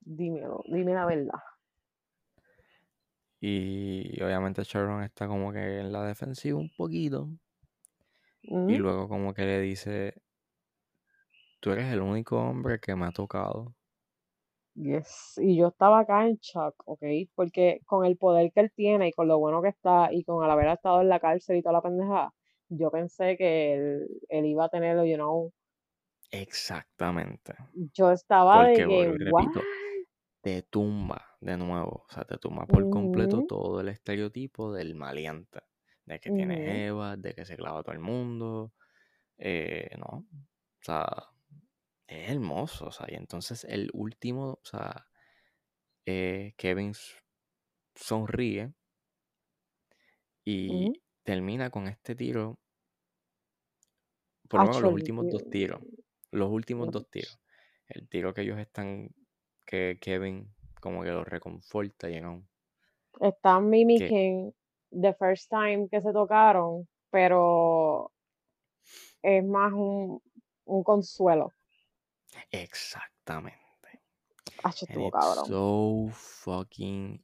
Dímelo, dime la verdad. Y obviamente Chiron está como que en la defensiva un poquito. Y luego como que le dice, tú eres el único hombre que me ha tocado. Yes. Y yo estaba acá en shock, ¿ok? Porque con el poder que él tiene y con lo bueno que está y con el haber estado en la cárcel y toda la pendejada, yo pensé que él, él iba a tenerlo, you know. Exactamente. Yo estaba de Porque, que, repito, te tumba de nuevo. O sea, te tumba por completo todo el estereotipo del maleante. De que tiene jevas, de que se clava a todo el mundo. Eh, no. O sea, es hermoso. O sea, y entonces el último, o sea, eh, Kevin sonríe y termina con este tiro. Por lo menos los últimos dos tío- tiros. Los últimos dos tiros. El tiro que ellos están, que Kevin como que lo reconforta, you know. Están mimicking the first time que se tocaron, pero es más un, un consuelo. Exactamente. Ah, estuvo cabrón. so fucking.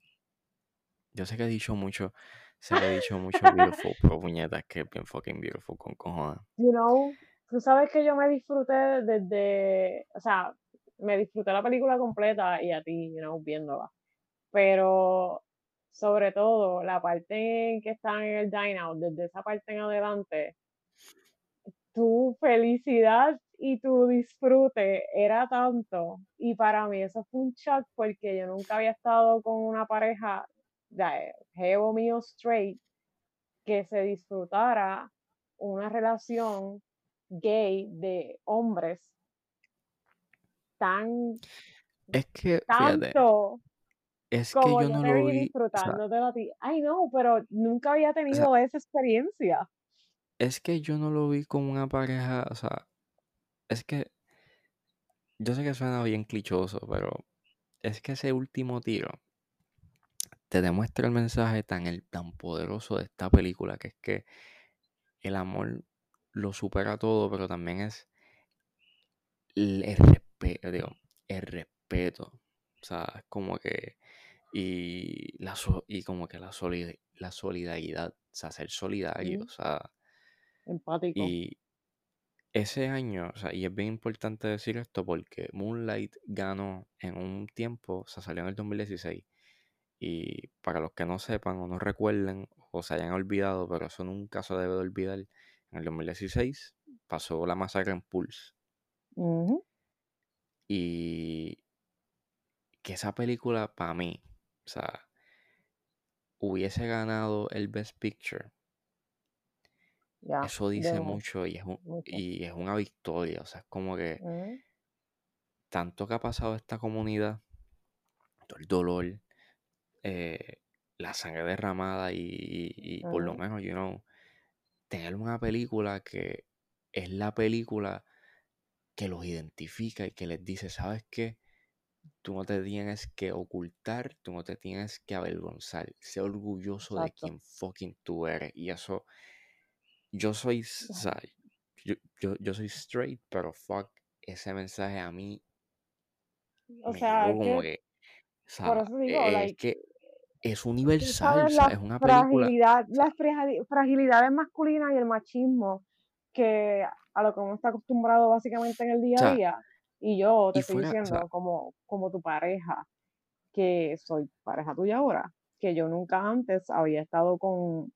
Yo sé que he dicho mucho, sé que he dicho mucho beautiful, pero puñetas que es bien fucking beautiful con cojones. You know, tú sabes que yo me disfruté desde, o sea, me disfruté la película completa y a ti, you know, viéndola. Pero sobre todo la parte en que están en el dine out, desde esa parte en adelante, tu felicidad y tu disfrute era tanto. Y para mí eso fue un shock porque yo nunca había estado con una pareja de jevo mío straight que se disfrutara una relación gay de hombres tan Es que, fíjate, tanto es que como yo yo no te lo vi vi, o sea, disfrutándotelo a ti. Ay, no, pero nunca había o sea, tenido esa experiencia. es que yo no lo vi como una pareja, o sea, es que yo sé que suena bien clichoso, pero es que ese último tiro te demuestra el mensaje tan, el, tan poderoso de esta película, que es que el amor lo supera todo, pero también es el, el respeto, digo, el respeto, o sea, es como que, y, la, so- y como que la, solid- la solidaridad, o sea, ser solidario, Mm, o sea, empático. y ese año, o sea, y es bien importante decir esto porque Moonlight ganó en un tiempo, o sea, salió en el 2016. Y para los que no sepan o no recuerden o se hayan olvidado, pero eso nunca se debe de olvidar, en el 2016 pasó la masacre en Pulse. Y que esa película, para mí, o sea, hubiese ganado el Best Picture, Ya, eso dice mucho y es, un- y es una victoria. O sea, es como que Ujú, tanto que ha pasado esta comunidad, todo el dolor, eh, la sangre derramada y, y- y por lo menos, you know, tener una película que es la película que los identifica y que les dice, ¿sabes qué? Tú no te tienes que ocultar, tú no te tienes que avergonzar, sé orgulloso de quien fucking tú eres. Y eso, yo soy, o sea, yo, yo, yo soy straight, pero fuck, ese mensaje a mí O me sea, es como que por eso digo, es like, que es universal, o sea, es una película, fragilidad, sea, las fragi- fragilidades masculinas y el machismo que a lo que uno está acostumbrado básicamente en el o día a día. Y yo te y estoy fuera, o sea, diciendo como, como tu pareja, que soy pareja tuya ahora, que yo nunca antes había estado con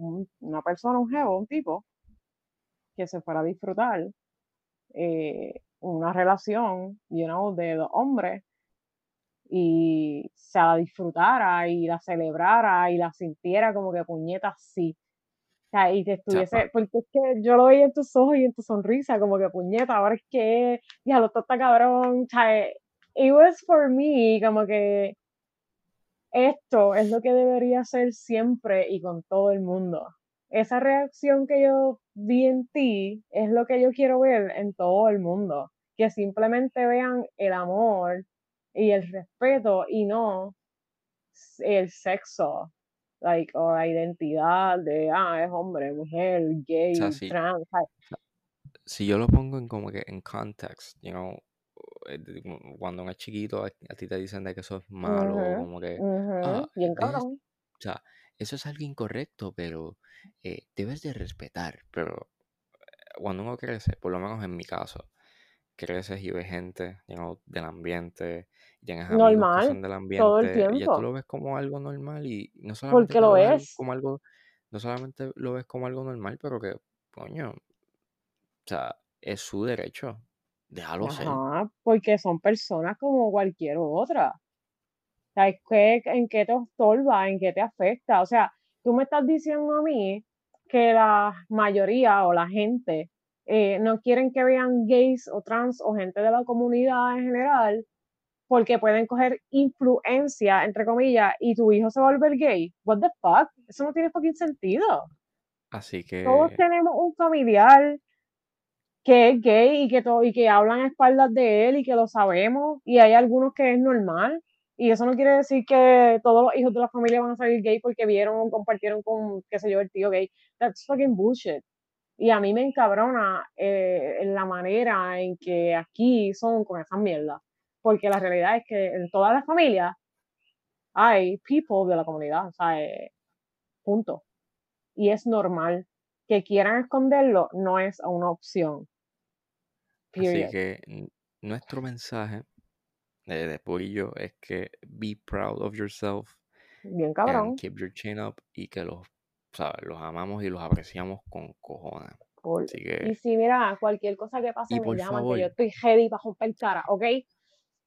un- una persona, un jevo, un tipo, que se fuera a disfrutar eh, una relación, you know, de dos hombres y se la disfrutara y la celebrara y la sintiera como que puñeta sí. O sea, y que estuviese, porque es que yo lo veía en tus ojos y en tu sonrisa, como que puñeta, ahora es que, ya lo está cabrón, o sea, it was for me, como que esto es lo que debería ser siempre y con todo el mundo. Esa reacción que yo vi en ti es lo que yo quiero ver en todo el mundo. Que simplemente vean el amor y el respeto y no el sexo, like, o la identidad de, ah, es hombre, mujer, o sea, gay, si, trans. o sea, si yo lo pongo en como que en context, you know, cuando uno es chiquito, a, ti te dicen de que eso es malo, o ujú, como que, ujú, ah, bien cabrón. o sea, eso es algo incorrecto, pero eh, debes de respetar, pero eh, cuando uno crece, por lo menos en mi caso, creces y ves gente, you know, del ambiente, tienes amigos que Normal, son del todo el ambiente, y ya tú tiempo, lo ves como algo normal, y no solamente porque que lo lo ves como algo, no solamente lo ves como algo normal, pero que, coño, o sea, es su derecho. Déjalo ser. Ajá, porque son personas como cualquier otra. O sea, es que, ¿en qué te estorba? ¿En qué te afecta? O sea, tú me estás diciendo a mí que la mayoría o la gente eh, no quieren que vean gays o trans o gente de la comunidad en general porque pueden coger influencia, entre comillas, y tu hijo se va a volver gay. What the fuck? Eso no tiene fucking sentido. Así Todos que, tenemos un familiar que es gay y que, todo, y que hablan a espaldas de él y que lo sabemos, y hay algunos que es normal, Y eso no quiere decir que todos los hijos de la familia van a salir gay porque vieron o compartieron con, qué sé yo, el tío gay. That's fucking bullshit. Y a mí me encabrona eh, en la manera en que aquí son con esas mierdas. Porque la realidad es que en todas las familias hay people de la comunidad, o sea, eh, punto. Y es normal. Que quieran esconderlo no es una opción. Así que nuestro mensaje de, de Purillo es que be proud of yourself. Bien cabrón. keep your chin up y que los, ¿sabes? los amamos y los apreciamos con cojones. Así que, y si mira, cualquier cosa que pase me llaman, que yo estoy ready para romper cara, ¿ok?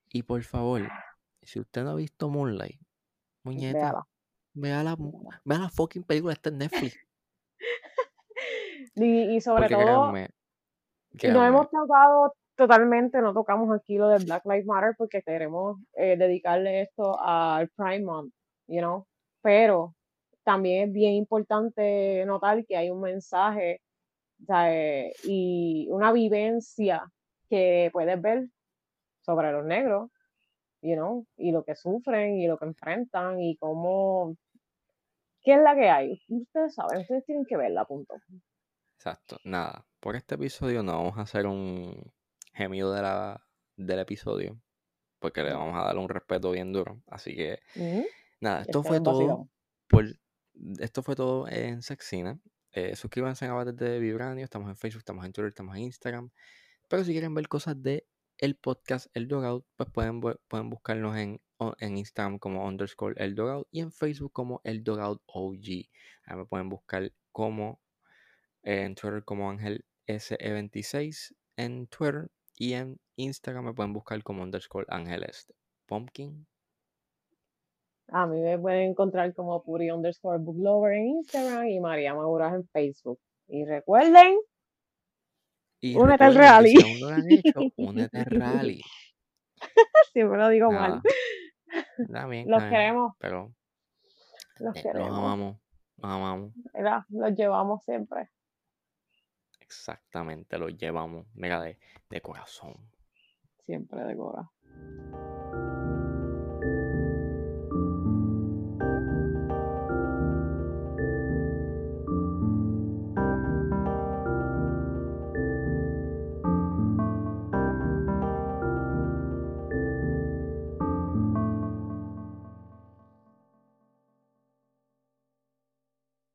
Y por favor, si usted no ha visto Moonlight, muñeca, vea la, vea la fucking película, está en Netflix. Y, sobre todo, no hemos tocado totalmente, no tocamos aquí lo de Black Lives Matter porque queremos eh, dedicarle esto al Prime Month, you know, pero también es bien importante notar que hay un mensaje y una vivencia que puedes ver sobre los negros, you know, y lo que sufren y lo que enfrentan y cómo, qué es la que hay. Ustedes saben, ustedes tienen que verla, punto. Exacto, nada. Por este episodio no vamos a hacer un gemido de la, del episodio, porque le vamos a dar un respeto bien duro. Así que, nada, esto fue todo. Por, esto fue todo en Sexina. Eh, suscríbanse a Abates de Vibranio. Estamos en Facebook, estamos en Twitter, estamos en Instagram. Pero si quieren ver cosas de el podcast El Dogout, pues pueden, pueden buscarnos en, en Instagram como underscore El Dogout y en Facebook como El Dogout OG. Ahí me pueden buscar como en Twitter como Ángel SE26 en Twitter y en Instagram me pueden buscar como underscore Ángel Este. Pumpkin. A mí me pueden encontrar como Puri underscore Booklover en Instagram y María Maduras en Facebook. Y recuerden, únete al rally. únete al rally. Siempre lo digo mal. los queremos. Pero los queremos. Los amamos. Los amamos. Los llevamos siempre. Exactamente, lo llevamos, mega de, de corazón. Siempre de corazón.